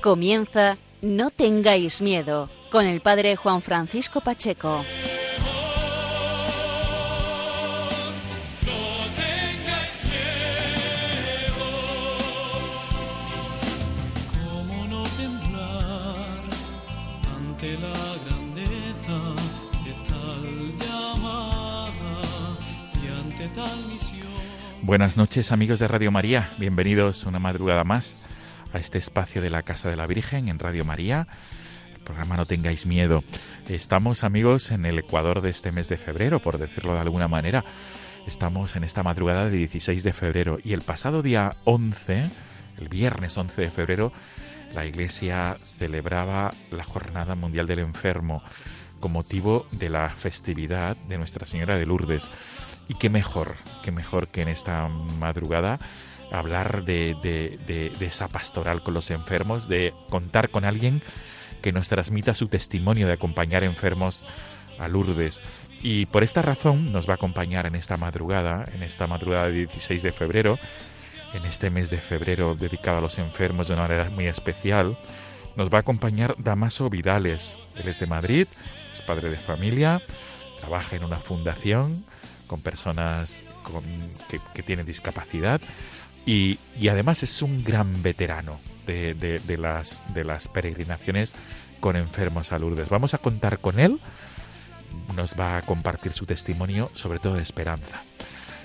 Comienza No tengáis miedo con el padre Juan Francisco Pacheco. ¿Cómo no temblar ante la grandeza de tal llamada y ante tal misión? Buenas noches amigos de Radio María, bienvenidos una madrugada más a este espacio de la Casa de la Virgen en Radio María. El programa No tengáis miedo. Estamos amigos en el Ecuador de este mes de febrero, por decirlo de alguna manera. Estamos en esta madrugada de 16 de febrero y el pasado día 11, el viernes 11 de febrero, la Iglesia celebraba la Jornada Mundial del Enfermo con motivo de la festividad de Nuestra Señora de Lourdes. Y qué mejor, qué mejor que en esta madrugada hablar de, de, esa pastoral con los enfermos, de contar con alguien que nos transmita su testimonio de acompañar enfermos a Lourdes. Y por esta razón nos va a acompañar en esta madrugada, en esta madrugada de 16 de febrero, en este mes de febrero dedicado a los enfermos de una manera muy especial, nos va a acompañar Damaso Vidales. Él es de Madrid, es padre de familia, trabaja en una fundación con personas con, que, que tienen discapacidad y, además es un gran veterano de, las, de las peregrinaciones con enfermos a Lourdes. Vamos a contar con él, nos va a compartir su testimonio, sobre todo de esperanza.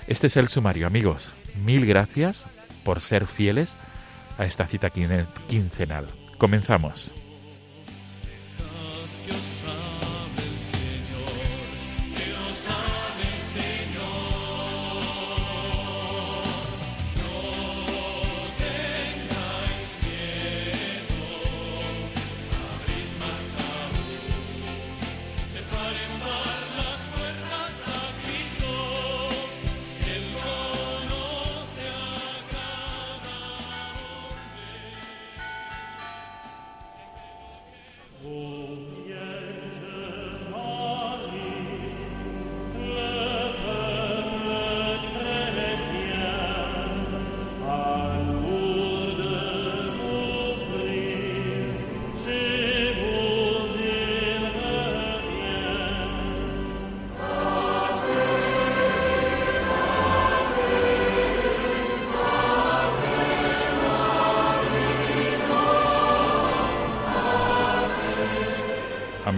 Este es el sumario, amigos. Mil gracias por ser fieles a esta cita quincenal. Comenzamos. Oh.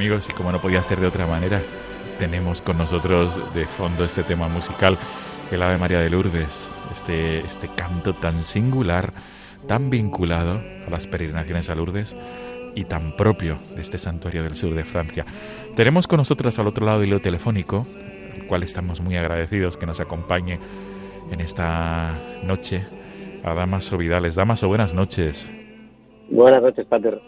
Amigos, y como no podía ser de otra manera, tenemos con nosotros de fondo este tema musical, el Ave María de Lourdes, este, este canto tan singular, tan vinculado a las peregrinaciones a Lourdes y tan propio de este santuario del sur de Francia. Tenemos con nosotros al otro lado del hilo telefónico, al cual estamos muy agradecidos que nos acompañe en esta noche, a Damaso Vidales. Damaso, buenas noches. Buenas noches, Pater.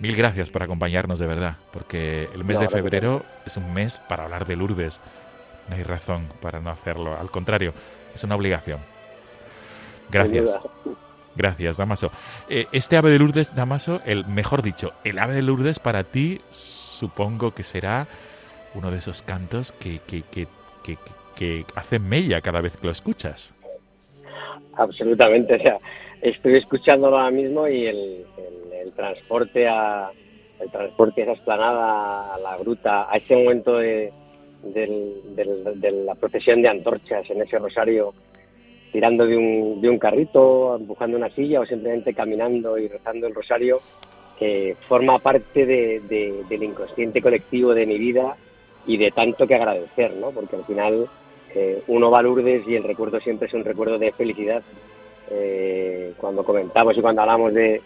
Mil gracias por acompañarnos de verdad, porque el mes de febrero es un mes para hablar de Lourdes. No hay razón para no hacerlo. Al contrario, es una obligación. Gracias. Gracias, Damaso. Eh, este ave de Lourdes, Damaso, el mejor dicho, el ave de Lourdes para ti supongo que será uno de esos cantos que, que, que, que, que hacen mella cada vez que lo escuchas. Absolutamente, o sea, estoy escuchándolo ahora mismo y el transporte a el transporte a esa esplanada, a la gruta, a ese momento de, la procesión de antorchas en ese rosario, tirando de un, de un carrito, empujando una silla o simplemente caminando y rezando el rosario, que forma parte del inconsciente colectivo de mi vida y de tanto que agradecer, ¿no? Porque al final eh, uno va a Lourdes y el recuerdo siempre es un recuerdo de felicidad. Eh, cuando comentamos y cuando hablamos de,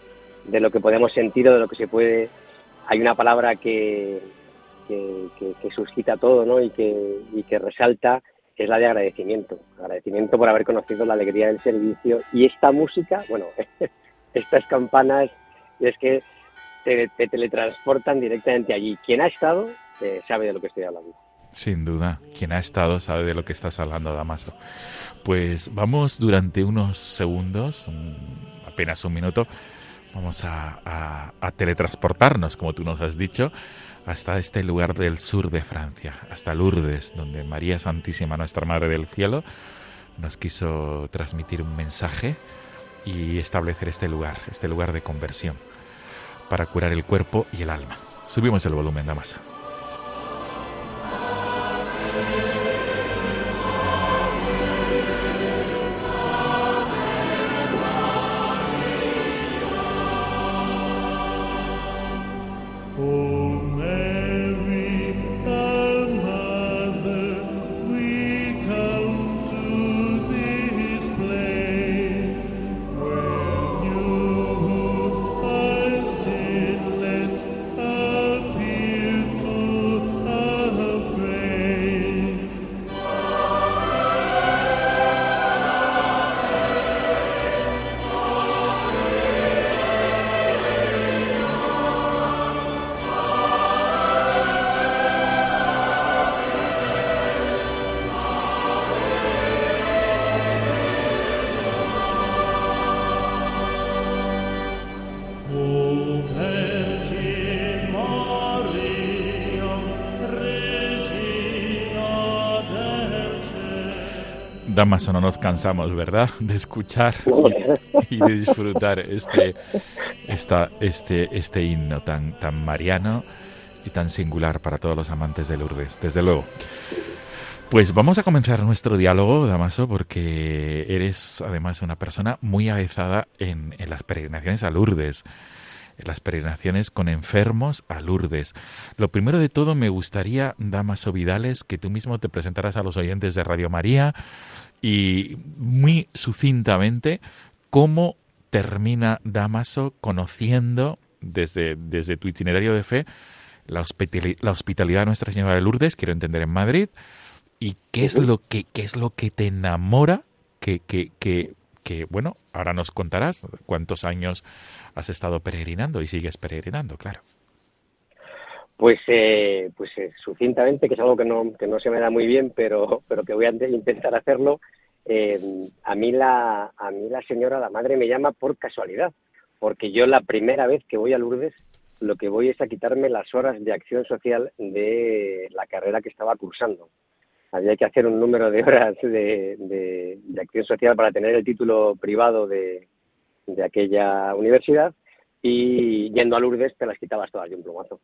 de lo que podemos sentir o de lo que se puede. Hay una palabra que, que, suscita todo ¿no? y, que, y que resalta es la de agradecimiento. Agradecimiento por haber conocido la alegría del servicio y esta música, bueno, estas campanas, es que te, teletransportan directamente allí. Quien ha estado eh, sabe de lo que estoy hablando. Sin duda, quien ha estado sabe de lo que estás hablando, Damaso. Pues vamos durante unos segundos, apenas un minuto, vamos a, teletransportarnos, como tú nos has dicho, hasta este lugar del sur de Francia, hasta Lourdes, donde María Santísima, nuestra Madre del Cielo, nos quiso transmitir un mensaje y establecer este lugar, este lugar de conversión, para curar el cuerpo y el alma. Subimos el volumen, Damaso. Damaso, no nos cansamos, ¿verdad? De escuchar y, de disfrutar este, esta, este, este himno tan, tan mariano y tan singular para todos los amantes de Lourdes, desde luego. Pues vamos a comenzar nuestro diálogo, Damaso, porque eres además una persona muy avezada en, en las peregrinaciones a Lourdes las peregrinaciones con enfermos a Lourdes. Lo primero de todo me gustaría, Damaso Vidales, que tú mismo te presentaras a los oyentes de Radio María, y muy sucintamente cómo termina Damaso conociendo desde, desde tu itinerario de fe la, hospitalidad de Nuestra Señora de Lourdes, quiero entender en Madrid, y qué es lo que, qué es lo que te enamora, que, que, que, que, bueno, ahora nos contarás cuántos años has estado peregrinando y sigues peregrinando, claro. Pues, eh, pues eh, sucintamente, que es algo que no, que no se me da muy bien, pero, pero que voy a intentar hacerlo. Eh, a mí la a mí la señora, la madre, me llama por casualidad, porque yo la primera vez que voy a Lourdes, lo que voy es a quitarme las horas de acción social de la carrera que estaba cursando. Había que hacer un número de horas de, de, acción social para tener el título privado de, de aquella universidad y yendo a Lourdes te las quitabas todas de un plumazo.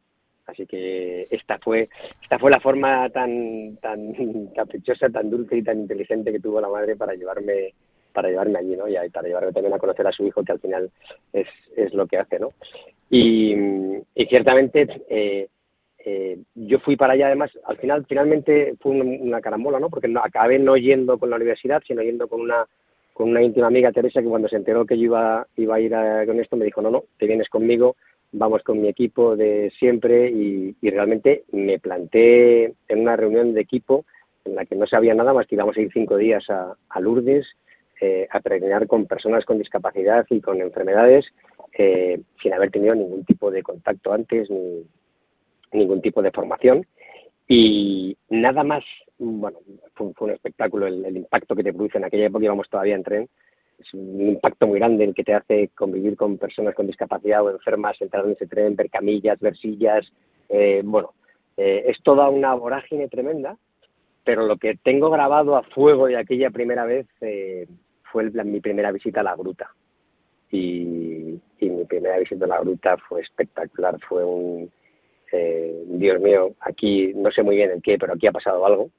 Así que esta fue, esta fue la forma tan, tan caprichosa, tan dulce y tan inteligente que tuvo la madre para llevarme, para llevarme allí, ¿no? Y para llevarme también a conocer a su hijo, que al final es, es lo que hace, ¿no? Y, ciertamente eh, eh, yo fui para allá, además, al final, finalmente fue una, carambola, ¿no? Porque no, acabé no yendo con la universidad, sino yendo con una con una íntima amiga, Teresa, que cuando se enteró que yo iba, iba a ir con esto, me dijo, no, no, te vienes conmigo, vamos con mi equipo de siempre y, realmente me planté en una reunión de equipo en la que no sabía nada más que íbamos a ir cinco días a, Lourdes eh, a peregrinar con personas con discapacidad y con enfermedades eh, sin haber tenido ningún tipo de contacto antes ni ningún tipo de formación y nada más, bueno, fue, un espectáculo el, impacto que te produce en aquella época íbamos todavía en tren es un impacto muy grande el que te hace convivir con personas con discapacidad o enfermas, entrar en ese tren, ver camillas, ver sillas. Eh, bueno, eh, es toda una vorágine tremenda, pero lo que tengo grabado a fuego de aquella primera vez eh, fue mi primera visita a la gruta. Y, mi primera visita a la gruta fue espectacular, fue un, Dios mío, aquí no sé muy bien en qué, pero aquí ha pasado algo.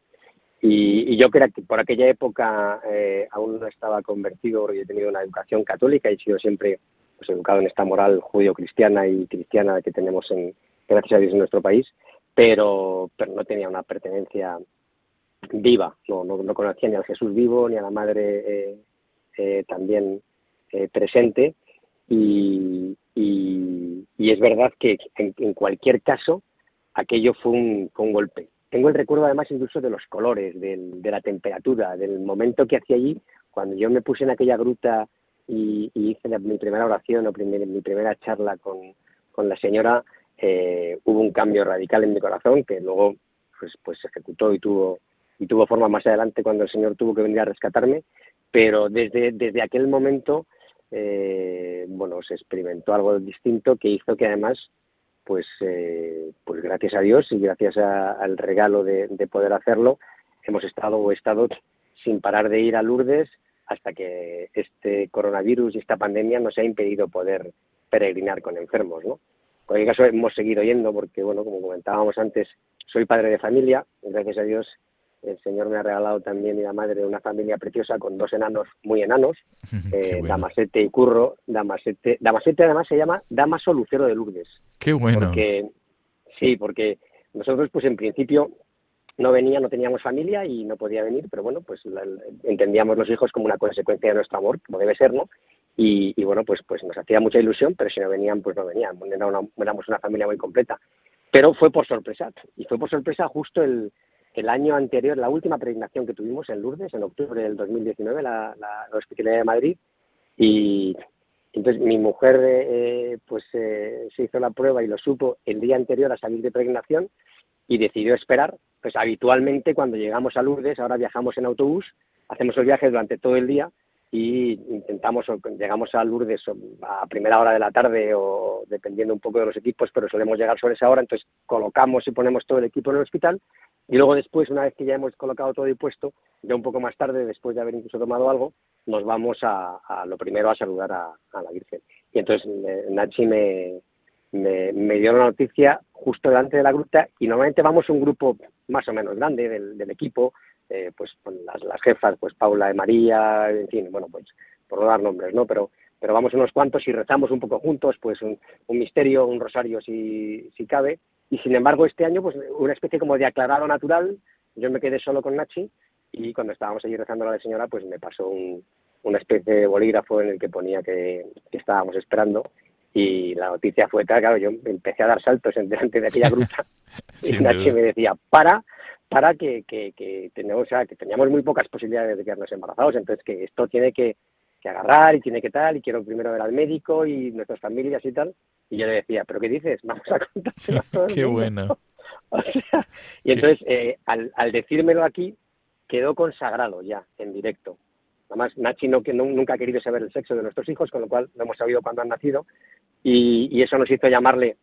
Y, yo creo que por aquella época eh, aún no estaba convertido, porque he tenido una educación católica y he sido siempre pues, educado en esta moral judío-cristiana y cristiana que tenemos, en, gracias a Dios, en nuestro país, pero, no tenía una pertenencia viva, no, no, conocía ni al Jesús vivo ni a la Madre eh, eh, también presente. Y, es verdad que en, en cualquier caso, aquello fue un, un golpe. Tengo el recuerdo además incluso de los colores, de la temperatura, del momento que hacía allí, cuando yo me puse en aquella gruta y, hice mi primera oración o mi primera charla con, con la señora, eh, hubo un cambio radical en mi corazón que luego pues, pues se ejecutó y tuvo, y tuvo forma más adelante cuando el Señor tuvo que venir a rescatarme, pero desde, desde aquel momento eh, bueno, se experimentó algo distinto que hizo que además pues, eh, pues gracias a Dios y gracias al regalo de, poder hacerlo, hemos estado o estado sin parar de ir a Lourdes hasta que este coronavirus y esta pandemia nos ha impedido poder peregrinar con enfermos, ¿no? En cualquier caso, hemos seguido yendo porque, bueno, como comentábamos antes, soy padre de familia, gracias a Dios el Señor me ha regalado también y la madre una familia preciosa con dos enanos muy enanos, eh, Damasete y Curro. Damasete, Damasete además se llama Damaso Lucero de Lourdes. Qué bueno. sí, porque nosotros pues en principio no venía, no teníamos familia y no podía venir, pero bueno, pues entendíamos los hijos como una consecuencia de nuestro amor, como debe ser, ¿no? Y, bueno, pues, pues nos hacía mucha ilusión, pero si no venían, pues no venían. éramos una familia muy completa. Pero fue por sorpresa, y fue por sorpresa justo el, el año anterior, la última peregrinación que tuvimos en Lourdes, en octubre del 2019, la, la, Hospitalidad de Madrid, y entonces mi mujer eh, pues eh, se hizo la prueba y lo supo el día anterior a salir de peregrinación y decidió esperar. Pues habitualmente cuando llegamos a Lourdes, ahora viajamos en autobús, hacemos el viaje durante todo el día y intentamos, llegamos a Lourdes a primera hora de la tarde o dependiendo un poco de los equipos, pero solemos llegar sobre esa hora, entonces colocamos y ponemos todo el equipo en el hospital y luego después, una vez que ya hemos colocado todo y puesto, ya un poco más tarde, después de haber incluso tomado algo, nos vamos a, lo primero a saludar a, la Virgen. Y entonces Nachi me, me, dio la noticia justo delante de la gruta y normalmente vamos un grupo más o menos grande del, equipo, eh, pues las, las, jefas, pues Paula de María, en fin, bueno, pues por no dar nombres, ¿no? Pero, pero vamos unos cuantos y rezamos un poco juntos, pues un, un misterio, un rosario si, si cabe, y sin embargo, este año, pues una especie como de aclarado natural, yo me quedé solo con Nachi y cuando estábamos allí rezando a la señora, pues me pasó un, una especie de bolígrafo en el que ponía que, estábamos esperando. Y la noticia fue tal, claro, yo empecé a dar saltos en delante de aquella gruta y Nachi me decía, para, para que, que, que, tenemos, que teníamos muy pocas posibilidades de quedarnos embarazados, entonces que esto tiene que, que agarrar y tiene que tal, y quiero primero ver al médico y nuestras familias y tal. Y yo le decía, ¿pero qué dices? Vamos a contárselo a Qué bueno. y entonces, eh, al, al decírmelo aquí, quedó consagrado ya, en directo. Además, Nachi no, que nunca ha querido saber el sexo de nuestros hijos, con lo cual no hemos sabido cuándo han nacido. Y, y eso nos hizo llamarle,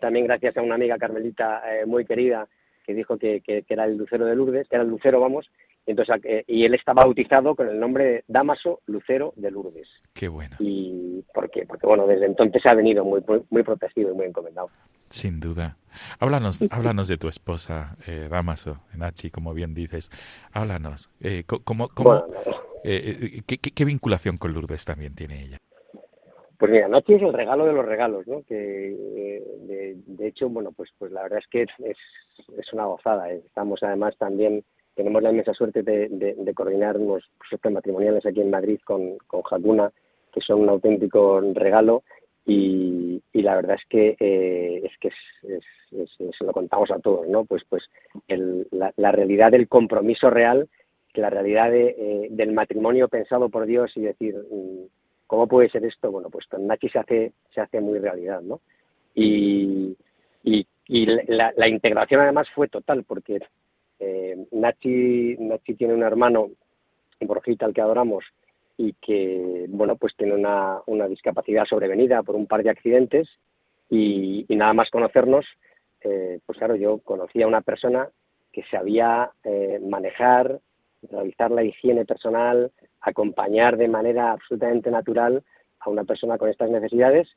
también gracias a una amiga carmelita eh, muy querida, que dijo que, que, que, era el lucero de Lourdes, que era el lucero, vamos, entonces, eh, y él está bautizado con el nombre de Damaso Lucero de Lourdes. Qué bueno. ¿Y por qué? Porque, bueno, desde entonces ha venido muy, muy, protegido y muy encomendado. Sin duda. Háblanos, háblanos de tu esposa, eh, Damaso, Nachi, como bien dices. Háblanos. Eh, ¿cómo, cómo, eh, ¿qué, qué, vinculación con Lourdes también tiene ella? Pues mira, Nachi es el regalo de los regalos, ¿no? Que, de, de, hecho, bueno, pues, pues la verdad es que es, es una gozada. Estamos además también tenemos la inmensa suerte de, de, coordinar unos proyectos matrimoniales aquí en Madrid con, con que son un auténtico regalo y, y la verdad es que eh, es que se lo contamos a todos, ¿no? Pues pues el, la, realidad del compromiso real, la realidad de, eh, del matrimonio pensado por Dios y decir mm, cómo puede ser esto, bueno, pues con Nachi se hace se hace muy realidad, ¿no? Y, y, y la, la integración además fue total porque eh, Nachi, Nachi tiene un hermano, Borjita, al que adoramos, y que, bueno, pues tiene una, una discapacidad sobrevenida por un par de accidentes y, nada más conocernos, eh, pues claro, yo conocía a una persona que sabía eh, manejar, realizar la higiene personal, acompañar de manera absolutamente natural a una persona con estas necesidades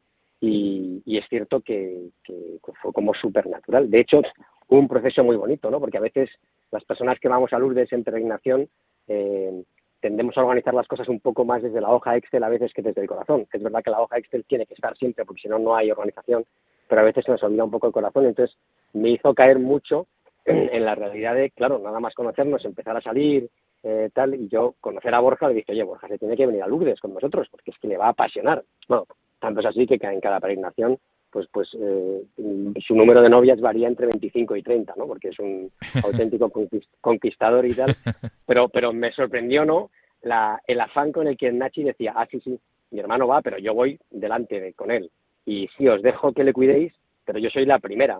y, es cierto que, que fue como supernatural. De hecho, un proceso muy bonito, ¿no? Porque a veces las personas que vamos a Lourdes en peregrinación eh, tendemos a organizar las cosas un poco más desde la hoja Excel a veces que desde el corazón. Es verdad que la hoja Excel tiene que estar siempre porque si no, no hay organización, pero a veces se nos olvida un poco el corazón. Entonces me hizo caer mucho en, la realidad de, claro, nada más conocernos, empezar a salir, eh, tal, y yo conocer a Borja le dije, oye, Borja se tiene que venir a Lourdes con nosotros porque es que le va a apasionar. Bueno, tanto es así que en cada peregrinación pues pues eh, su número de novias varía entre 25 y 30, ¿no? Porque es un auténtico conquistador y tal. Pero pero me sorprendió, ¿no? La, el afán con el que Nachi decía, ah, sí, sí, mi hermano va, pero yo voy delante de, con él. Y sí, os dejo que le cuidéis, pero yo soy la primera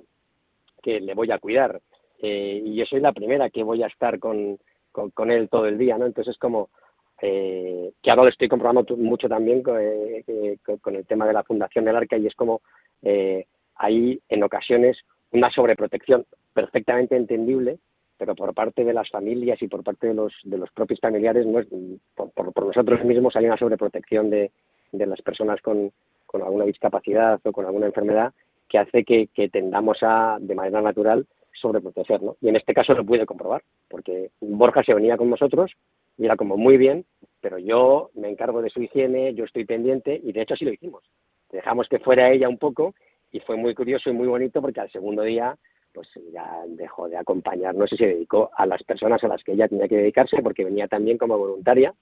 que le voy a cuidar. Eh, y yo soy la primera que voy a estar con, con, él todo el día, ¿no? Entonces es como eh, que ahora lo estoy comprobando mucho también eh, con, el tema de la Fundación del Arca y es como eh, hay en ocasiones una sobreprotección perfectamente entendible, pero por parte de las familias y por parte de los, de los propios familiares, no es, por, nosotros mismos hay una sobreprotección de, de las personas con, con, alguna discapacidad o con alguna enfermedad que hace que, que tendamos a, de manera natural, sobreproteger, ¿no? Y en este caso lo pude comprobar, porque Borja se venía con nosotros y era como muy bien, pero yo me encargo de su higiene, yo estoy pendiente y de hecho así lo hicimos. Dejamos que fuera ella un poco y fue muy curioso y muy bonito porque al segundo día pues ya dejó de acompañarnos y se dedicó a las personas a las que ella tenía que dedicarse porque venía también como voluntaria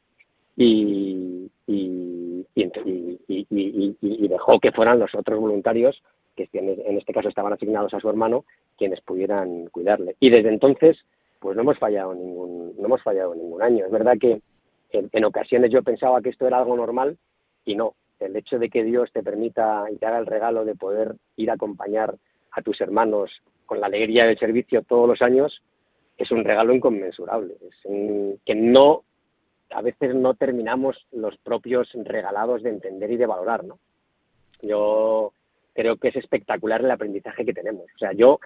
y, y, y dejó que fueran los otros voluntarios que en este caso estaban asignados a su hermano, quienes pudieran cuidarle. Y desde entonces, pues no hemos fallado ningún, no hemos fallado ningún año. Es verdad que en, ocasiones yo pensaba que esto era algo normal y no. El hecho de que Dios te permita y te haga el regalo de poder ir a acompañar a tus hermanos con la alegría del servicio todos los años es un regalo inconmensurable. Que no, a veces no terminamos los propios regalados de entender y de valorar, ¿no? Yo creo que es espectacular el aprendizaje que tenemos. O sea, yo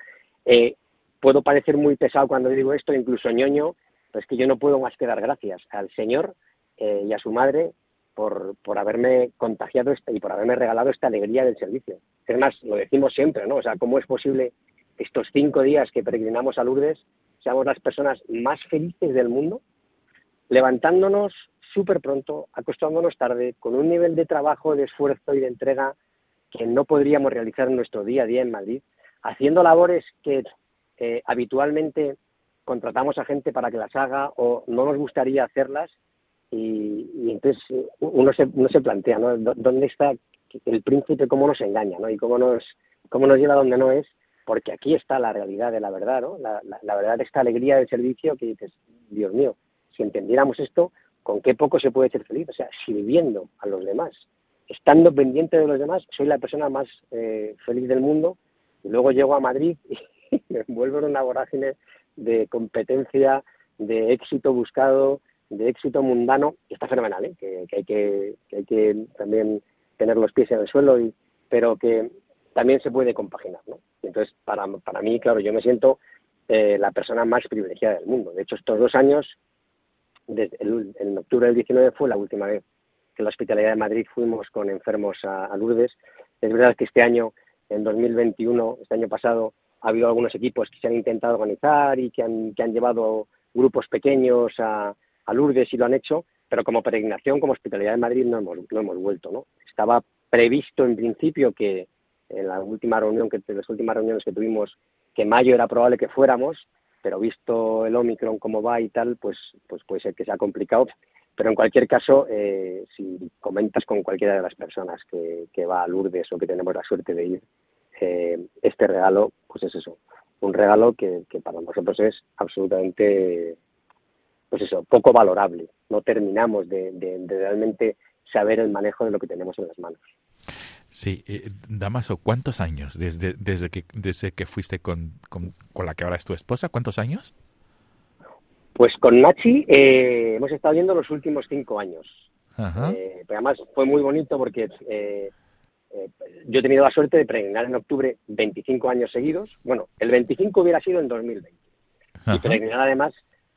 eh, puedo parecer muy pesado cuando digo esto, incluso ñoño, pero es que yo no puedo más que dar gracias al Señor eh, y a su madre por, por haberme contagiado y por haberme regalado esta alegría del servicio. Además, lo decimos siempre, ¿no? O sea, ¿cómo es posible estos cinco días que peregrinamos a Lourdes seamos las personas más felices del mundo, levantándonos súper pronto, acostándonos tarde, con un nivel de trabajo, de esfuerzo y de entrega que no podríamos realizar en nuestro día a día en Madrid, haciendo labores que eh, habitualmente contratamos a gente para que las haga o no nos gustaría hacerlas y, entonces uno se, uno se plantea, ¿no? ¿Dónde está el príncipe, cómo nos engaña. Y cómo nos, cómo nos lleva donde no es, porque aquí está la realidad de la verdad, ¿no? La, la verdad de esta alegría del servicio que dices, Dios mío, si entendiéramos esto, ¿con qué poco se puede ser feliz? O sea, sirviendo a los demás, estando pendiente de los demás, soy la persona más eh, feliz del mundo. Y luego llego a Madrid y me envuelvo en una vorágine de competencia, de éxito buscado, de éxito mundano, y está fenomenal, ¿eh? que, hay que, también tener los pies en el suelo, y, pero que también se puede compaginar. ¿no? Entonces, para, para mí, claro, yo me siento eh, la persona más privilegiada del mundo. De hecho, estos dos años, en octubre del 19 fue la última vez que en la Hospitalidad de Madrid fuimos con enfermos a, Lourdes. Es verdad que este año, en 2021, este año pasado, ha habido algunos equipos que se han intentado organizar y que han, que han llevado grupos pequeños a, a, Lourdes y lo han hecho, pero como peregrinación, como Hospitalidad de Madrid, no hemos, no hemos vuelto. ¿no? Estaba previsto en principio que en la última que las últimas reuniones que tuvimos que mayo era probable que fuéramos pero visto el Omicron cómo va y tal pues pues puede ser que sea complicado pero en cualquier caso, eh, si comentas con cualquiera de las personas que, va a Lourdes o que tenemos la suerte de ir, eh, este regalo, pues es eso, un regalo que, para nosotros es absolutamente, pues eso, poco valorable. No terminamos de, realmente saber el manejo de lo que tenemos en las manos. Sí, eh, Damaso, ¿cuántos años desde, desde, que, desde que fuiste con, con, con la que ahora es tu esposa? ¿Cuántos años? Pues con Nachi eh, hemos estado viendo los últimos cinco años. Eh, pero además fue muy bonito porque eh, yo he tenido la suerte de peregrinar en octubre 25 años seguidos. Bueno, el 25 hubiera sido en 2020. Y peregrinar además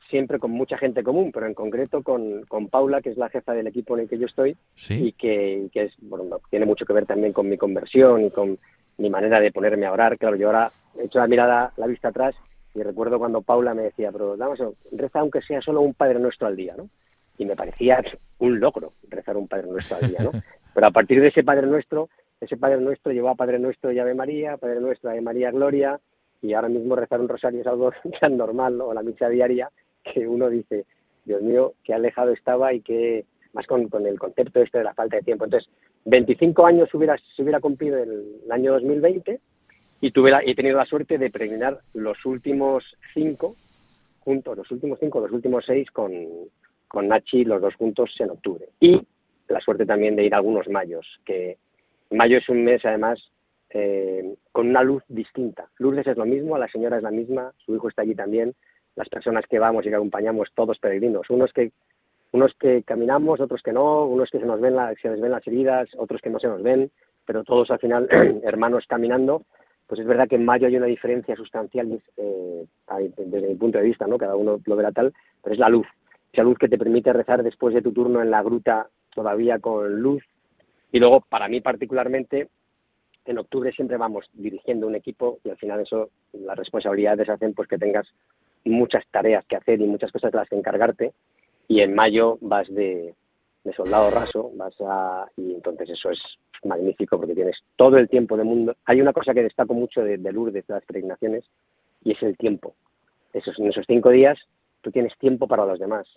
siempre con mucha gente común, pero en concreto con, con Paula, que es la jefa del equipo en el que yo estoy, y que, que es, bueno, tiene mucho que ver también con mi conversión y con mi manera de ponerme a orar. Claro, yo ahora he hecho la mirada, la vista atrás y recuerdo cuando Paula me decía, pero Damaso, reza aunque sea solo un Padre Nuestro al día, ¿no? Y me parecía un logro rezar un Padre Nuestro al día, ¿no? Pero a partir de ese Padre Nuestro, ese Padre Nuestro llevó a Padre Nuestro y Ave María, Padre Nuestro Ave María Gloria, y ahora mismo rezar un rosario es algo tan normal, o la misa diaria, que uno dice, Dios mío, qué alejado estaba y qué, más con, con el concepto este de la falta de tiempo. Entonces, 25 años hubiera, se hubiera cumplido el, año 2020 y tuve la- he tenido la suerte de peregrinar los últimos cinco juntos, los últimos cinco, los últimos seis con, con Nachi, los dos juntos en octubre. Y la suerte también de ir a algunos mayos, que mayo es un mes además eh, con una luz distinta. Lourdes es lo mismo, la señora es la misma, su hijo está allí también, las personas que vamos y que acompañamos, todos peregrinos, unos que unos que caminamos, otros que no, unos que se nos ven la- se les ven las heridas, otros que no se nos ven, pero todos al final hermanos caminando, pues es verdad que en mayo hay una diferencia sustancial eh, desde mi punto de vista, ¿no? Cada uno lo verá tal, pero es la luz, esa luz que te permite rezar después de tu turno en la gruta todavía con luz. Y luego, para mí particularmente, en octubre siempre vamos dirigiendo un equipo y al final eso, las responsabilidades hacen pues que tengas muchas tareas que hacer y muchas cosas de las que encargarte y en mayo vas de, de soldado raso, vas a, y entonces eso es magnífico porque tienes todo el tiempo del mundo. Hay una cosa que destaco mucho de, de Lourdes, de las peregrinaciones, y es el tiempo. Esos, en esos cinco días tú tienes tiempo para los demás,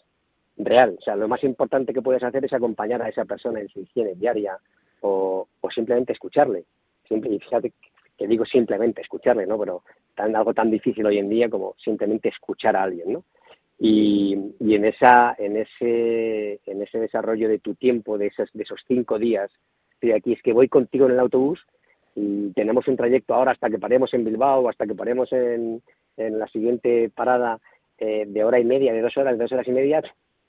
real. O sea, lo más importante que puedes hacer es acompañar a esa persona en su higiene diaria o, o simplemente escucharle. Simple, y fíjate que digo simplemente escucharle, ¿no? Pero tan, algo tan difícil hoy en día como simplemente escuchar a alguien, ¿no? Y, y en esa en ese en ese desarrollo de tu tiempo de esos de esos cinco días estoy aquí es que voy contigo en el autobús y tenemos un trayecto ahora hasta que paremos en Bilbao hasta que paremos en, en la siguiente parada eh, de hora y media de dos horas de dos horas y media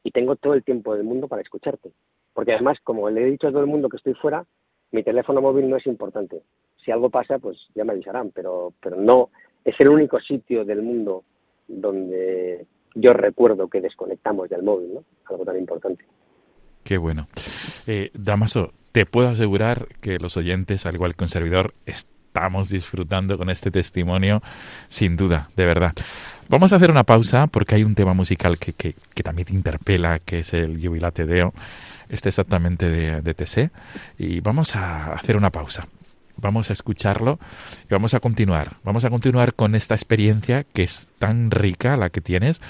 y tengo todo el tiempo del mundo para escucharte porque además como le he dicho a todo el mundo que estoy fuera mi teléfono móvil no es importante si algo pasa pues ya me avisarán pero pero no es el único sitio del mundo donde yo recuerdo que desconectamos del móvil, ¿no? Algo tan importante. Qué bueno. Eh, Damaso, te puedo asegurar que los oyentes, al igual que un servidor, estamos disfrutando con este testimonio, sin duda, de verdad. Vamos a hacer una pausa porque hay un tema musical que, que, que también te interpela, que es el Jubilate Deo, este exactamente de, de TC, y vamos a hacer una pausa. Vamos a escucharlo y vamos a continuar. Vamos a continuar con esta experiencia que es tan rica la que tienes,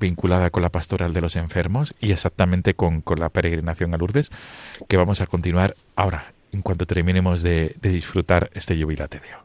vinculada con la pastoral de los enfermos y exactamente con, con la peregrinación a Lourdes, que vamos a continuar ahora, en cuanto terminemos de, disfrutar este Jubilate Deo.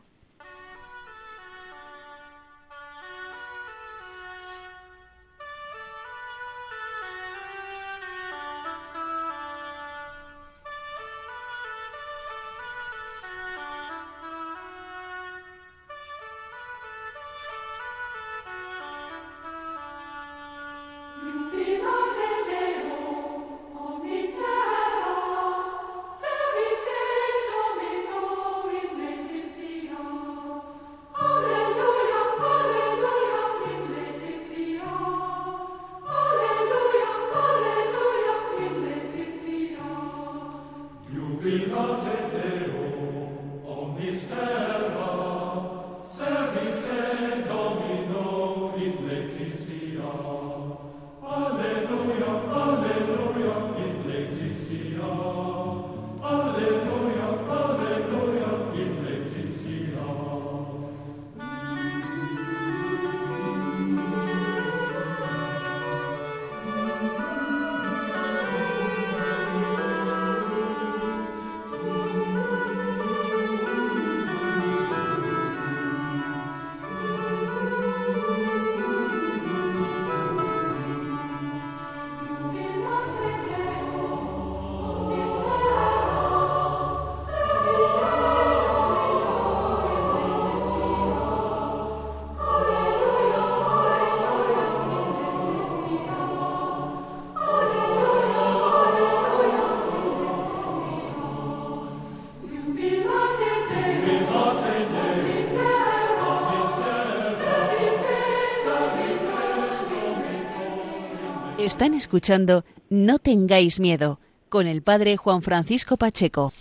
Están escuchando No tengáis miedo con el padre Juan Francisco Pacheco.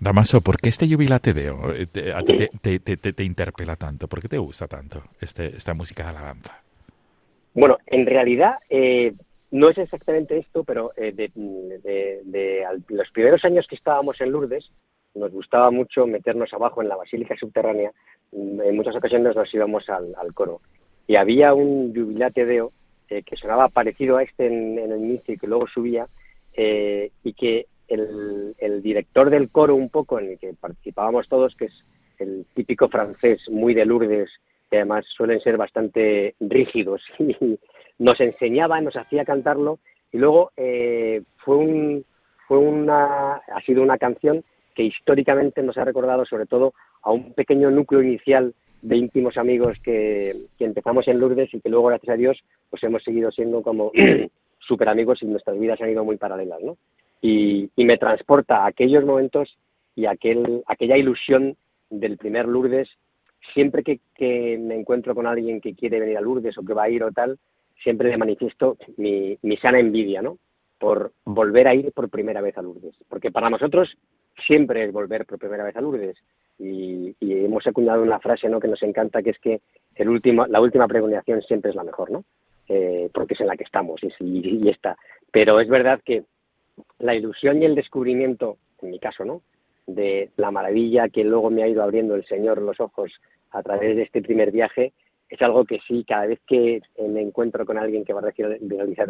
Damaso, ¿por qué este Jubilate Deo eh, te, a ti te, te, te, te, te interpela tanto? ¿Por qué te gusta tanto este, esta música de alabanza? Bueno, en realidad eh, no es exactamente esto, pero eh, de, de, de al, los primeros años que estábamos en Lourdes nos gustaba mucho meternos abajo en la basílica subterránea. En muchas ocasiones nos íbamos al, al coro. Y había un Jubilate Deo eh, que sonaba parecido a este en, en el inicio y que luego subía, eh, y que el, director del coro un poco en el que participábamos todos, que es el típico francés muy de Lourdes, que además suelen ser bastante rígidos, y nos enseñaba, nos hacía cantarlo, y luego eh, fue un, fue una, ha sido una canción que históricamente nos ha recordado sobre todo a un pequeño núcleo inicial de íntimos amigos que, que empezamos en Lourdes y que luego, gracias a Dios, pues hemos seguido siendo como súper amigos y nuestras vidas han ido muy paralelas, ¿no? Y, me transporta a aquellos momentos y aquel, aquella ilusión del primer Lourdes. Siempre que, que, me encuentro con alguien que quiere venir a Lourdes o que va a ir o tal, siempre le manifiesto mi, mi sana envidia, ¿no? Por volver a ir por primera vez a Lourdes. Porque para nosotros siempre es volver por primera vez a Lourdes. Y, hemos acuñado una frase ¿no? que nos encanta, que es que el último, la última pregonación siempre es la mejor, ¿no? Eh, porque es en la que estamos y, y, está. Pero es verdad que la ilusión y el descubrimiento, en mi caso, ¿no? De la maravilla que luego me ha ido abriendo el Señor los ojos a través de este primer viaje, es algo que sí, cada vez que me encuentro con alguien que va a realizar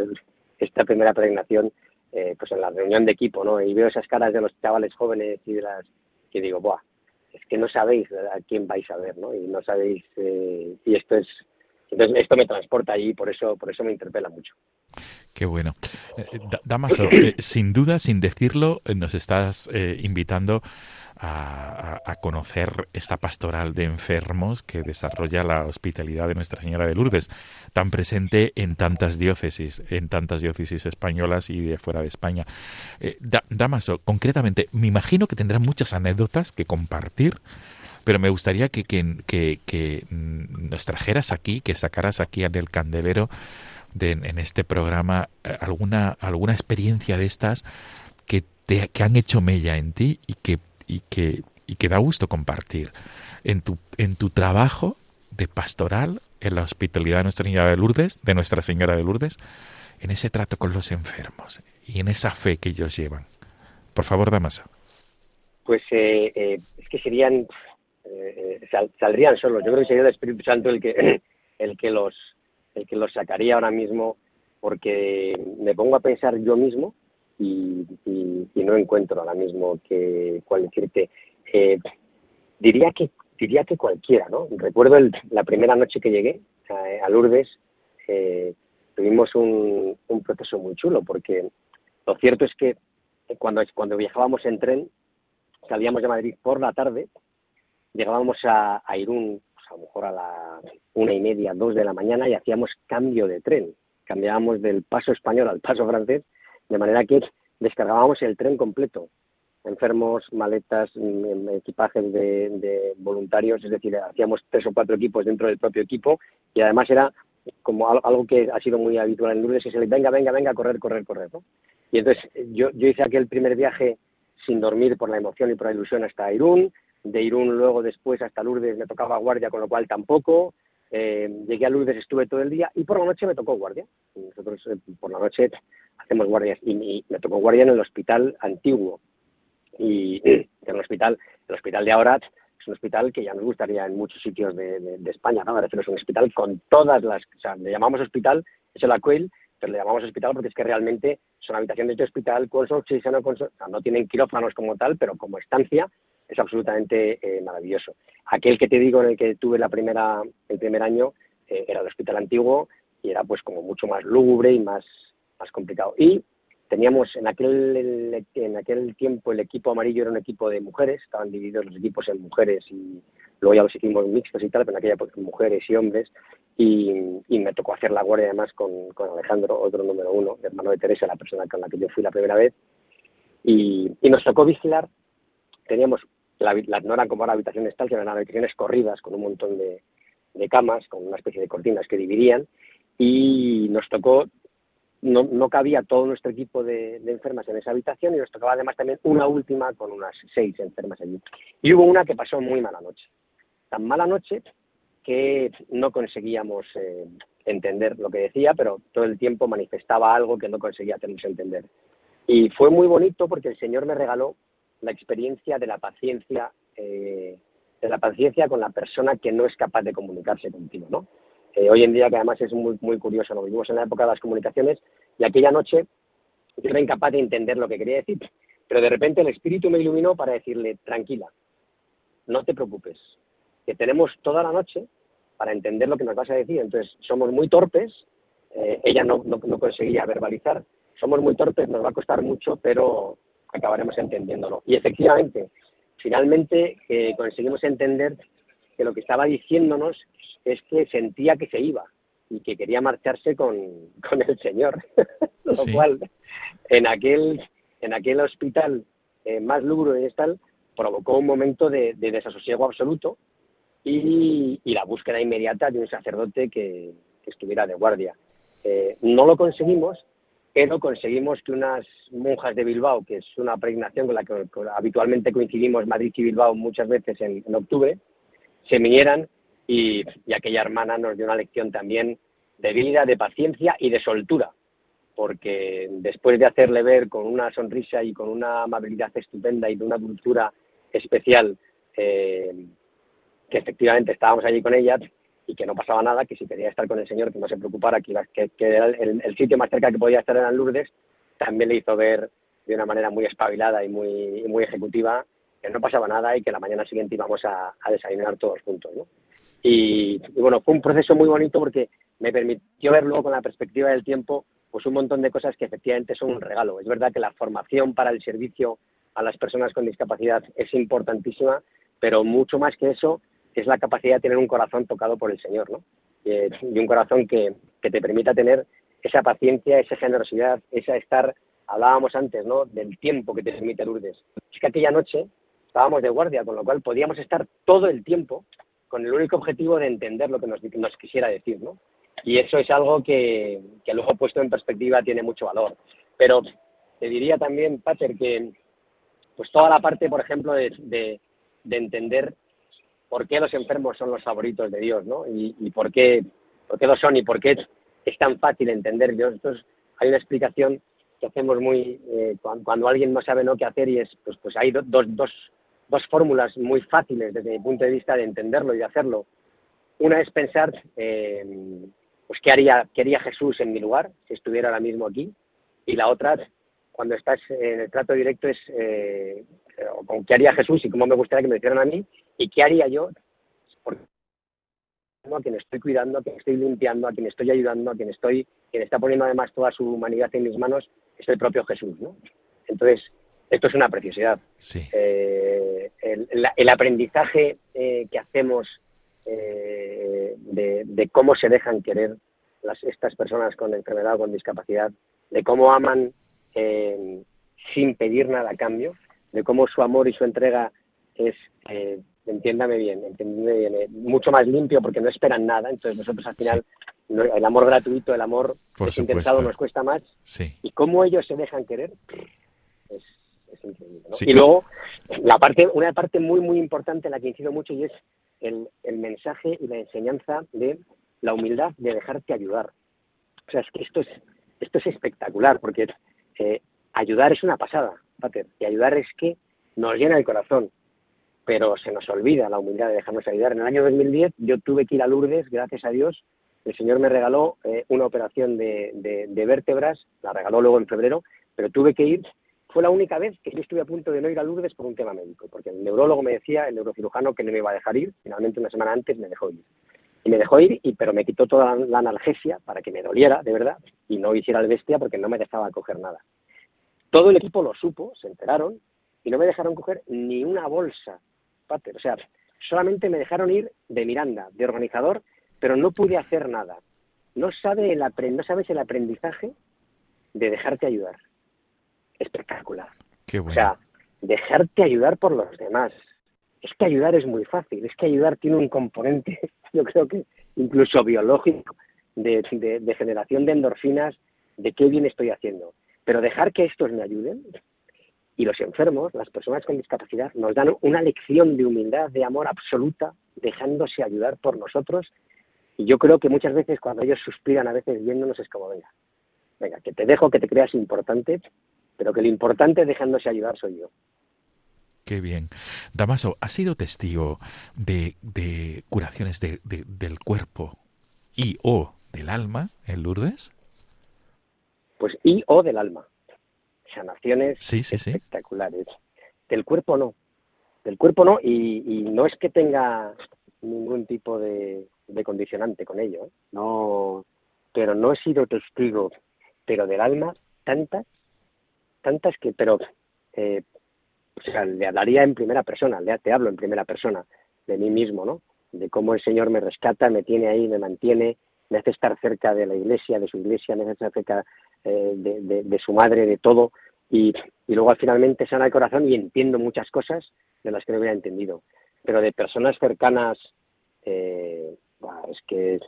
esta primera pregnación, eh, pues en la reunión de equipo, ¿no? Y veo esas caras de los chavales jóvenes y de las que digo, ¡buah! Es que no sabéis a quién vais a ver, ¿no? Y no sabéis, eh, y esto es, entonces esto me transporta allí, por eso, por eso me interpela mucho. Qué bueno. Eh, Damaso, sin duda, sin decirlo, nos estás invitando a, conocer esta pastoral de enfermos que desarrolla la hospitalidad de Nuestra Señora de Lourdes, tan presente en tantas diócesis, en tantas diócesis españolas y de fuera de España. Eh, Damaso, concretamente, me imagino que tendrán muchas anécdotas que compartir pero me gustaría que, que, nos trajeras aquí, que sacaras aquí en el candelero de, en este programa eh, alguna, alguna experiencia de estas que, te, que han hecho mella en ti y que y que, y que da gusto compartir en tu, en tu trabajo de pastoral, en la hospitalidad de Nuestra Señora de Lourdes, de Nuestra Señora de Lourdes, en ese trato con los enfermos y en esa fe que ellos llevan. Por favor, Damasa. Pues eh, eh, es que serían, eh, saldrían solos. Yo creo que sería el Espíritu Santo el que, el que los, el que los sacaría ahora mismo, porque me pongo a pensar yo mismo y, no encuentro ahora mismo que cuál decirte. Eh, diría que diría que cualquiera, ¿no? Recuerdo la primera noche que llegué a, Lourdes, eh, tuvimos un, proceso muy chulo, porque lo cierto es que cuando, cuando viajábamos en tren, salíamos de Madrid por la tarde, llegábamos a, Irún pues, a lo mejor a la una y media, dos de la mañana y hacíamos cambio de tren. Cambiábamos del paso español al paso francés de manera que descargábamos el tren completo, enfermos, maletas, mm, equipajes de, voluntarios, es decir, hacíamos tres o cuatro equipos dentro del propio equipo y además era como algo que ha sido muy habitual en Lourdes, es el venga, venga, venga, correr, correr, correr. ¿no? Y entonces yo, yo hice aquel primer viaje sin dormir por la emoción y por la ilusión hasta Irún, de Irún luego después hasta Lourdes me tocaba guardia, con lo cual tampoco, eh, llegué a Lourdes, estuve todo el día y por la noche me tocó guardia. Nosotros eh, por la noche hacemos guardias y, me tocó guardia en el hospital antiguo. Y en el hospital, el hospital de ahora es un hospital que ya nos gustaría en muchos sitios de, España, ¿no? es un hospital con todas las, o sea, le llamamos hospital, es el ACUEL, pero le llamamos hospital porque es que realmente son habitaciones de hospital con oxígeno, con, no tienen quirófanos como tal, pero como estancia es absolutamente eh, maravilloso. Aquel que te digo en el que tuve la primera, el primer año eh, era el hospital antiguo y era pues como mucho más lúgubre y más, más complicado. Y teníamos en aquel, en aquel tiempo el equipo amarillo era un equipo de mujeres, estaban divididos los equipos en mujeres y luego ya los hicimos mixtos y tal, pero en aquella época mujeres y hombres. Y, me tocó hacer la guardia además con, con, Alejandro, otro número uno, hermano de Teresa, la persona con la que yo fui la primera vez. Y, y nos tocó vigilar, teníamos no eran como ahora habitaciones tal, sino eran habitaciones corridas con un montón de, camas, con una especie de cortinas que dividían, y nos tocó, no, no cabía todo nuestro equipo de, enfermas en esa habitación, y nos tocaba además también una última con unas seis enfermas allí. Y hubo una que pasó muy mala noche, tan mala noche que no conseguíamos eh, entender lo que decía, pero todo el tiempo manifestaba algo que no conseguía hacernos entender. Y fue muy bonito porque el Señor me regaló la experiencia de la paciencia, eh, de la paciencia con la persona que no es capaz de comunicarse contigo, ¿no? Eh, hoy en día, que además es muy, muy curioso, lo vivimos en la época de las comunicaciones, y aquella noche yo era incapaz de entender lo que quería decir, Pero de repente el Espíritu me iluminó para decirle, tranquila, no te preocupes, que tenemos toda la noche para entender lo que nos vas a decir. Entonces, somos muy torpes, eh, ella no, no, conseguía verbalizar, somos muy torpes, nos va a costar mucho, pero acabaremos entendiéndolo. Y efectivamente, finalmente eh, conseguimos entender que lo que estaba diciéndonos es que sentía que se iba y que quería marcharse con, el Señor. lo cual, en aquel, en aquel hospital eh, más lúgubre y tal, provocó un momento de, desasosiego absoluto y, la búsqueda inmediata de un sacerdote que, estuviera de guardia. Eh, no lo conseguimos, pero conseguimos que unas monjas de Bilbao, que es una pregnación con la que habitualmente coincidimos Madrid y Bilbao muchas veces en, octubre, se vinieran y, aquella hermana nos dio una lección también de vida, de paciencia y de soltura, porque después de hacerle ver con una sonrisa y con una amabilidad estupenda y de una cultura especial eh, que efectivamente estábamos allí con ella y que no pasaba nada, que si quería estar con el Señor, que no se preocupara, que, que, era el, sitio más cerca que podía estar en Lourdes, también le hizo ver de una manera muy espabilada y muy, muy ejecutiva que no pasaba nada y que la mañana siguiente íbamos a, desayunar todos juntos. Y, y, bueno, fue un proceso muy bonito porque me permitió ver luego con la perspectiva del tiempo pues un montón de cosas que efectivamente son un regalo. Es verdad que la formación para el servicio a las personas con discapacidad es importantísima, pero mucho más que eso es la capacidad de tener un corazón tocado por el Señor, ¿no? Y un corazón que, te permita tener esa paciencia, esa generosidad, esa estar, hablábamos antes, ¿no? Del tiempo que te permite Lourdes. Es que aquella noche estábamos de guardia, con lo cual podíamos estar todo el tiempo con el único objetivo de entender lo que nos, nos quisiera decir, ¿no? Y eso es algo que, que luego puesto en perspectiva tiene mucho valor. Pero te diría también, Pater, que pues toda la parte, por ejemplo, de, de, entender por qué los enfermos son los favoritos de Dios, ¿no? Y, por, qué, por qué lo son y por qué es tan fácil entender Dios. Entonces, hay una explicación que hacemos muy eh, cuando, alguien no sabe lo qué hacer y es, pues, pues hay dos, dos, dos fórmulas muy fáciles desde mi punto de vista de entenderlo y de hacerlo. Una es pensar, eh, pues, ¿qué haría, ¿qué haría Jesús en mi lugar si estuviera ahora mismo aquí? Y la otra cuando estás en el trato directo es eh, qué haría Jesús y cómo me gustaría que me hicieran a mí y qué haría yo a quien estoy cuidando, a quien estoy limpiando, a quien estoy ayudando, a quien estoy, quien está poniendo además toda su humanidad en mis manos, es el propio Jesús, ¿no? Entonces, esto es una preciosidad. Eh, el, aprendizaje eh, que hacemos de, de, cómo se dejan querer las, estas personas con enfermedad o con discapacidad, de cómo aman eh, sin pedir nada a cambio, de cómo su amor y su entrega es, eh, entiéndame bien, bien eh, mucho más limpio porque no esperan nada. Entonces nosotros al final, el amor gratuito, el amor desinteresado nos cuesta más. Y cómo ellos se dejan querer es, increíble. Y luego, la parte, una parte muy, muy importante en la que incido mucho y es el, el mensaje y la enseñanza de la humildad de dejarte ayudar. O sea, es que esto es, esto es espectacular porque eh, ayudar es una pasada, Pater, y ayudar es que nos llena el corazón, pero se nos olvida la humildad de dejarnos ayudar. En el año 2010 yo tuve que ir a Lourdes, gracias a Dios, el Señor me regaló eh, una operación de, vértebras, la regaló luego en febrero, pero tuve que ir, fue la única vez que yo estuve a punto de no ir a Lourdes por un tema médico, porque el neurólogo me decía, el neurocirujano, que no me iba a dejar ir, finalmente una semana antes me dejó ir. Y me dejó ir, y, pero me quitó toda la analgesia para que me doliera, de verdad, y no hiciera el bestia porque no me dejaba coger nada. Todo el equipo lo supo, se enteraron, y no me dejaron coger ni una bolsa, Pater. O sea, solamente me dejaron ir de Miranda, de organizador, pero no pude hacer nada. No, sabe el no sabes el aprendizaje de dejarte ayudar. Espectacular. Qué bueno. O sea, dejarte ayudar por los demás. Es que ayudar es muy fácil, es que ayudar tiene un componente, yo creo que incluso biológico, de, generación de endorfinas, de qué bien estoy haciendo. Pero dejar que estos me ayuden y los enfermos, las personas con discapacidad, nos dan una lección de humildad, de amor absoluta, dejándose ayudar por nosotros. Y yo creo que muchas veces cuando ellos suspiran, a veces viéndonos, es como, venga, venga, que te dejo, que te creas importante, pero que lo importante dejándose ayudar soy yo. Qué bien. Damaso, ¿has sido testigo de, curaciones del cuerpo y o del alma en Lourdes? Pues y o del alma. Sanaciones Sí, sí, sí. espectaculares. Del cuerpo no, del cuerpo no, y, y no es que tenga ningún tipo de, de condicionante con ello, ¿eh? no, pero no he sido testigo, pero del alma, tantas, tantas que, pero, eh, o sea, le hablaría en primera persona, le, te hablo en primera persona de mí mismo, ¿no? De cómo el Señor me rescata, me tiene ahí, me mantiene, me hace estar cerca de la iglesia, de su iglesia, me hace estar cerca eh, de, su madre, de todo, y, y luego finalmente sana el corazón y entiendo muchas cosas de las que no hubiera entendido. Pero de personas cercanas, eh, es que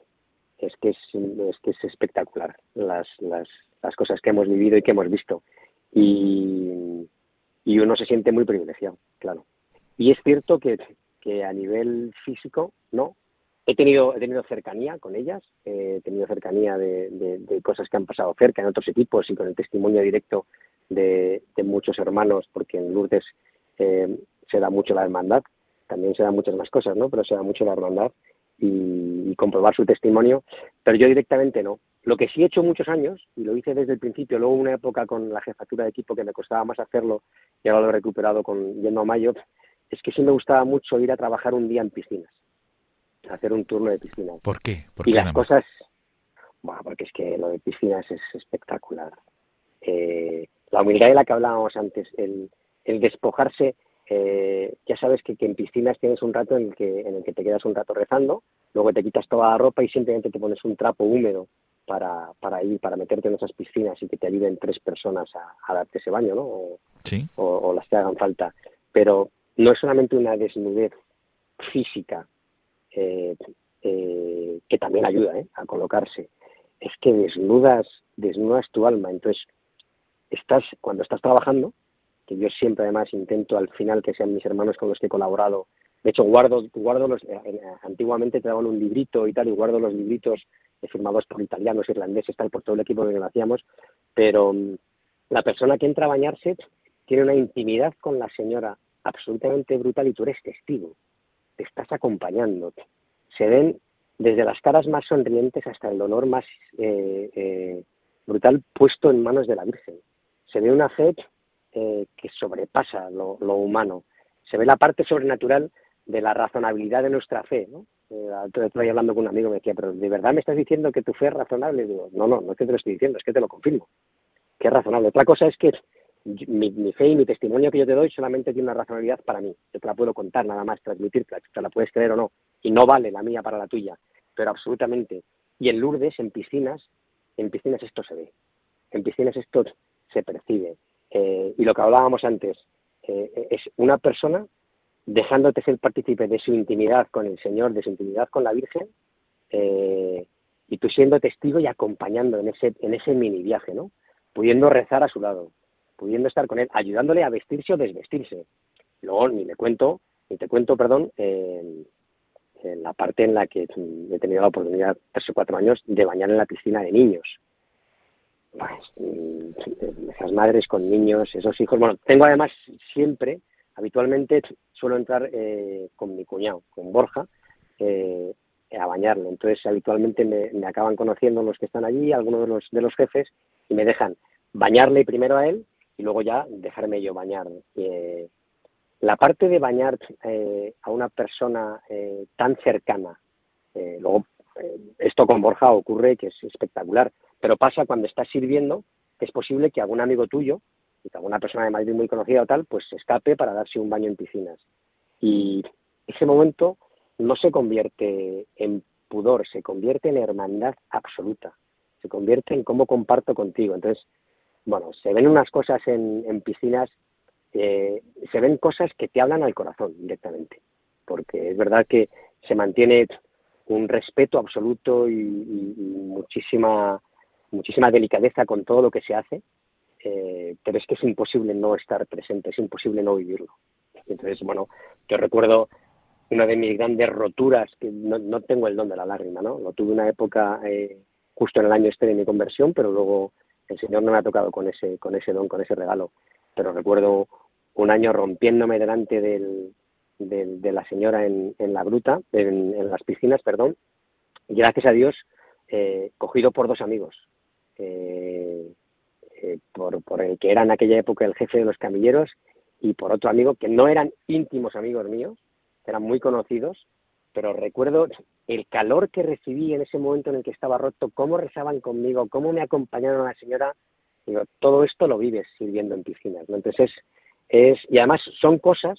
es que es, es que es espectacular las, las, las cosas que hemos vivido y que hemos visto y, y uno se siente muy privilegiado claro y es cierto que, que a nivel físico no he tenido he tenido cercanía con ellas he tenido cercanía de, cosas que han pasado cerca en otros equipos y con el testimonio directo de, muchos hermanos porque en Lourdes eh, se da mucho la hermandad también se dan muchas más cosas no pero se da mucho la hermandad y, y, comprobar su testimonio, pero yo directamente no. Lo que sí he hecho muchos años, y lo hice desde el principio, luego una época con la jefatura de equipo que me costaba más hacerlo, y ahora lo he recuperado con yendo a Mayo, es que sí me gustaba mucho ir a trabajar un día en piscinas, hacer un turno de piscinas. ¿Por qué? ¿Por y qué las cosas, bueno, porque es que lo de piscinas es espectacular. Eh, la humildad de la que hablábamos antes, el, el despojarse eh, ya sabes que, que, en piscinas tienes un rato en el, que, en el que te quedas un rato rezando, luego te quitas toda la ropa y simplemente te pones un trapo húmedo para, para ir, para meterte en esas piscinas y que te ayuden tres personas a, a darte ese baño, ¿no? O, ¿Sí? o, o, las que hagan falta. Pero no es solamente una desnudez física, eh, eh, que también ayuda ¿eh? a colocarse, es que desnudas, desnudas tu alma. Entonces, estás, cuando estás trabajando, que yo siempre además intento al final que sean mis hermanos con los que he colaborado. De hecho, guardo, guardo los, antiguamente te daban un librito y tal, y guardo los libritos firmados por italianos, irlandeses, tal, por todo el equipo que lo hacíamos, pero um, la persona que entra a bañarse tiene una intimidad con la señora absolutamente brutal y tú eres testigo, te estás acompañando. Se ven desde las caras más sonrientes hasta el dolor más eh, eh, brutal puesto en manos de la Virgen. Se ve una fe eh, que sobrepasa lo, lo, humano. Se ve la parte sobrenatural de la razonabilidad de nuestra fe. ¿no? Eh, estoy hablando con un amigo me decía, pero ¿de verdad me estás diciendo que tu fe es razonable? Y digo, no, no, no es que te lo estoy diciendo, es que te lo confirmo, que es razonable. Otra cosa es que mi, mi, fe y mi testimonio que yo te doy solamente tiene una razonabilidad para mí. Yo te la puedo contar nada más, transmitirte, te la puedes creer o no. Y no vale la mía para la tuya, pero absolutamente. Y en Lourdes, en piscinas, en piscinas esto se ve. En piscinas esto se percibe. Eh, y lo que hablábamos antes, eh, es una persona dejándote ser partícipe de su intimidad con el Señor, de su intimidad con la Virgen, eh, y tú siendo testigo y acompañando en ese, en ese mini viaje, ¿no? Pudiendo rezar a su lado, pudiendo estar con él, ayudándole a vestirse o desvestirse. Luego ni me cuento, ni te cuento, perdón, eh, en la parte en la que he tenido la oportunidad, tres o cuatro años, de bañar en la piscina de niños pues, esas madres con niños, esos hijos. Bueno, tengo además siempre, habitualmente suelo entrar eh, con mi cuñado, con Borja, eh, a bañarle. Entonces, habitualmente me, me, acaban conociendo los que están allí, algunos de los, de los jefes, y me dejan bañarle primero a él y luego ya dejarme yo bañar. Eh, la parte de bañar eh, a una persona eh, tan cercana, luego esto con Borja ocurre que es espectacular pero pasa cuando estás sirviendo, es posible que algún amigo tuyo, y que alguna persona de Madrid muy conocida o tal, pues se escape para darse un baño en piscinas. Y ese momento no se convierte en pudor, se convierte en hermandad absoluta, se convierte en cómo comparto contigo. Entonces, bueno, se ven unas cosas en, piscinas, eh, se ven cosas que te hablan al corazón directamente, porque es verdad que se mantiene un respeto absoluto y muchísima muchísima delicadeza con todo lo que se hace, eh, pero es que es imposible no estar presente, es imposible no vivirlo. Entonces, bueno, yo recuerdo una de mis grandes roturas, que no, no tengo el don de la lágrima, ¿no? Lo tuve una época eh, justo en el año este de mi conversión, pero luego el Señor no me ha tocado con ese, con ese don, con ese regalo. Pero recuerdo un año rompiéndome delante del, de, de la señora en, en la gruta, en, en, las piscinas, perdón, y gracias a Dios, eh, cogido por dos amigos, eh, eh, por, por el que era en aquella época el jefe de los camilleros y por otro amigo que no eran íntimos amigos míos, eran muy conocidos, pero recuerdo el calor que recibí en ese momento en el que estaba roto, cómo rezaban conmigo, cómo me acompañaron a la señora, digo, todo esto lo vives sirviendo en piscinas, ¿no? Entonces es, y además son cosas,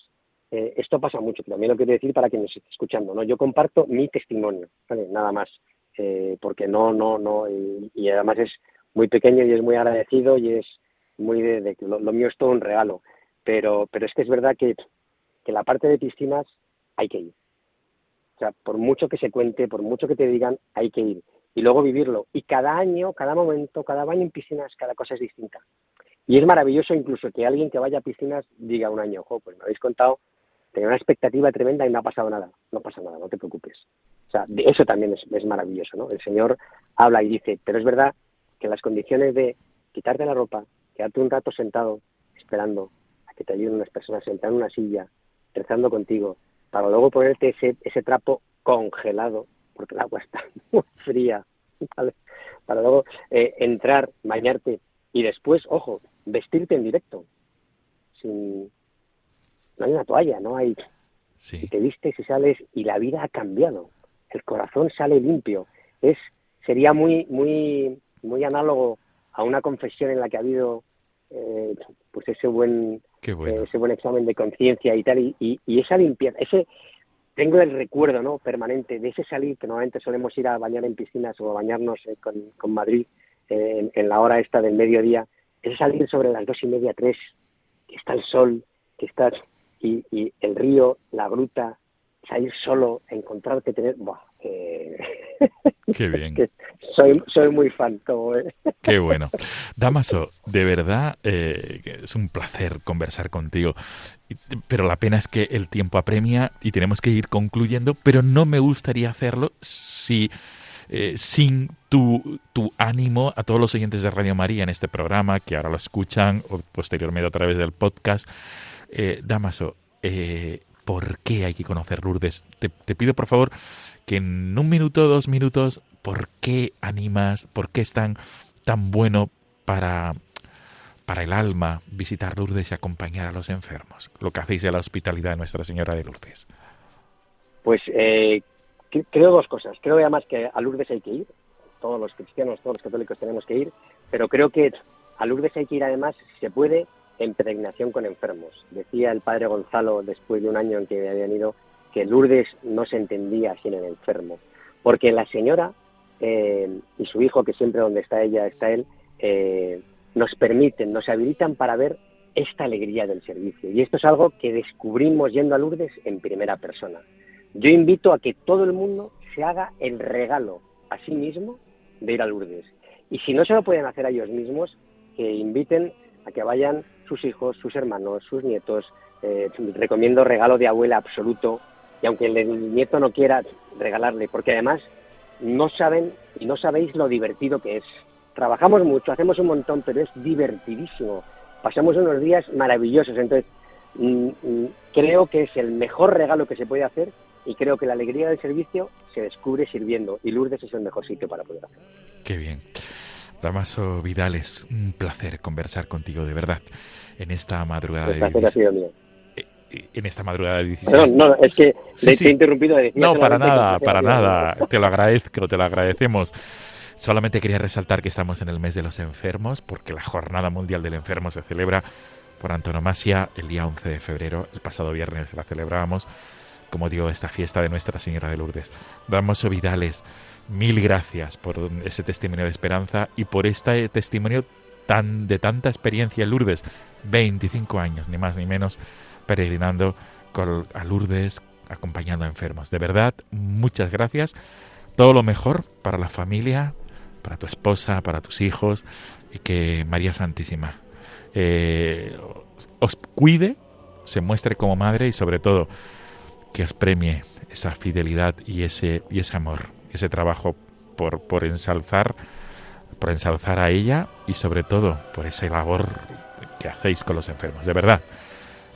eh, esto pasa mucho, también lo quiero decir para quien nos esté escuchando, ¿no? Yo comparto mi testimonio, ¿vale? Nada más, eh, porque no, no, no, y, además es muy pequeño y es muy agradecido y es muy de, que lo, mío es todo un regalo, pero, pero es que es verdad que, que la parte de piscinas hay que ir. O sea, por mucho que se cuente, por mucho que te digan, hay que ir. Y luego vivirlo. Y cada año, cada momento, cada baño en piscinas, cada cosa es distinta. Y es maravilloso incluso que alguien que vaya a piscinas diga un año, ojo, pues me habéis contado, tenía una expectativa tremenda y no ha pasado nada. No pasa nada, no te preocupes. O sea, eso también es, es maravilloso, ¿no? El Señor habla y dice, pero es verdad que las condiciones de quitarte la ropa, quedarte un rato sentado, esperando a que te ayuden unas personas sentadas en una silla, rezando contigo, para luego ponerte ese, ese trapo congelado, porque el agua está muy fría, para luego eh, entrar, bañarte y después, ojo, vestirte en directo. Sin, no hay una toalla, no hay... Sí. te vistes y sales y la vida ha cambiado. El corazón sale limpio. Es sería muy muy muy análogo a una confesión en la que ha habido eh, pues ese buen eh, ese buen examen de conciencia y tal, y, esa limpieza, ese, tengo el recuerdo ¿no? permanente de ese salir que normalmente solemos ir a bañar en piscinas o a bañarnos eh, con, Madrid eh, en, la hora esta del mediodía, ese salir sobre las dos y media, tres, que está el sol, que estás, y, y el río, la gruta, salir solo, encontrarte, tener, buah, Qué bien. soy, soy muy fan, como Qué bueno. Damaso, de verdad eh, es un placer conversar contigo. Pero la pena es que el tiempo apremia y tenemos que ir concluyendo, pero no me gustaría hacerlo si... Eh, sin tu, tu, ánimo a todos los oyentes de Radio María en este programa, que ahora lo escuchan o posteriormente a través del podcast. Eh, Damaso, eh, ¿por qué hay que conocer Lourdes? Te, te pido, por favor, que en un minuto, dos minutos, ¿por qué animas, por qué es tan, tan bueno para, para el alma visitar Lourdes y acompañar a los enfermos? Lo que hacéis de la hospitalidad de Nuestra Señora de Lourdes. Pues eh, creo dos cosas. Creo además que a Lourdes hay que ir. Todos los cristianos, todos los católicos tenemos que ir. Pero creo que a Lourdes hay que ir además, si se puede, en peregrinación con enfermos. Decía el padre Gonzalo, después de un año en que habían ido, que Lourdes no se entendía sin el enfermo, porque la señora eh, y su hijo, que siempre donde está ella está él, eh, nos permiten, nos habilitan para ver esta alegría del servicio. Y esto es algo que descubrimos yendo a Lourdes en primera persona. Yo invito a que todo el mundo se haga el regalo a sí mismo de ir a Lourdes. Y si no se lo pueden hacer a ellos mismos, que inviten a que vayan sus hijos, sus hermanos, sus nietos. Eh, recomiendo regalo de abuela absoluto y aunque el nieto no quiera regalarle, porque además no saben y no sabéis lo divertido que es. Trabajamos mucho, hacemos un montón, pero es divertidísimo. Pasamos unos días maravillosos, entonces mm, mm, creo que es el mejor regalo que se puede hacer y creo que la alegría del servicio se descubre sirviendo y Lourdes es el mejor sitio para poder hacerlo. Qué bien. Damaso Vidal, es un placer conversar contigo, de verdad, en esta madrugada. El placer ha sido mío en esta madrugada de 16. no, es que le he interrumpido. no, para nada, para nada. Te lo agradezco, te lo agradecemos. Solamente quería resaltar que estamos en el mes de los enfermos, porque la Jornada Mundial del Enfermo se celebra por antonomasia el día 11 de febrero. El pasado viernes la celebrábamos, como digo, esta fiesta de Nuestra Señora de Lourdes. Damos Vidales, mil gracias por ese testimonio de esperanza y por este testimonio tan de tanta experiencia en Lourdes. 25 años, ni más ni menos peregrinando con, a Lourdes, acompañando a enfermos. De verdad, muchas gracias. Todo lo mejor para la familia, para tu esposa, para tus hijos y que María Santísima eh, os cuide, se muestre como madre y sobre todo que os premie esa fidelidad y ese, y ese amor, ese trabajo por, por ensalzar por ensalzar a ella y sobre todo por esa labor que hacéis con los enfermos. De verdad,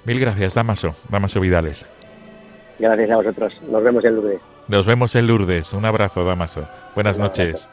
Mil gracias, Damaso, Damaso Vidales. Gracias a vosotros. Nos vemos en Lourdes. Nos vemos en Lourdes. Un abrazo, Damaso. Buenas noches.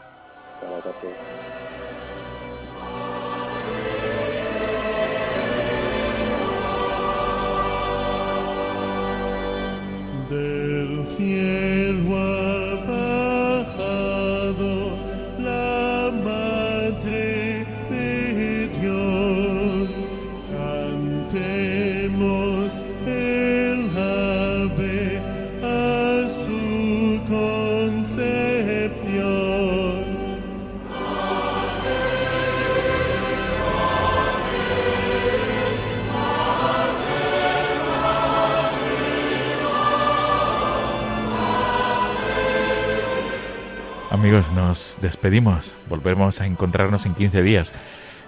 Despedimos. Volvemos a encontrarnos en 15 días,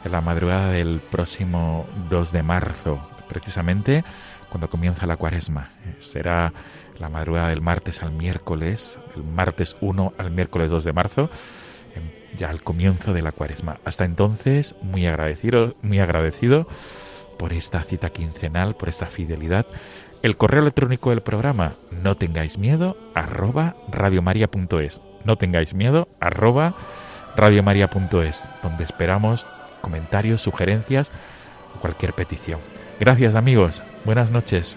en la madrugada del próximo 2 de marzo, precisamente cuando comienza la cuaresma. Será la madrugada del martes al miércoles, el martes 1 al miércoles 2 de marzo, ya al comienzo de la cuaresma. Hasta entonces, muy agradecido, muy agradecido por esta cita quincenal, por esta fidelidad el correo electrónico del programa no tengáis miedo arroba radiomaria.es. No tengáis miedo arroba radiomaria.es, donde esperamos comentarios, sugerencias o cualquier petición. Gracias amigos, buenas noches.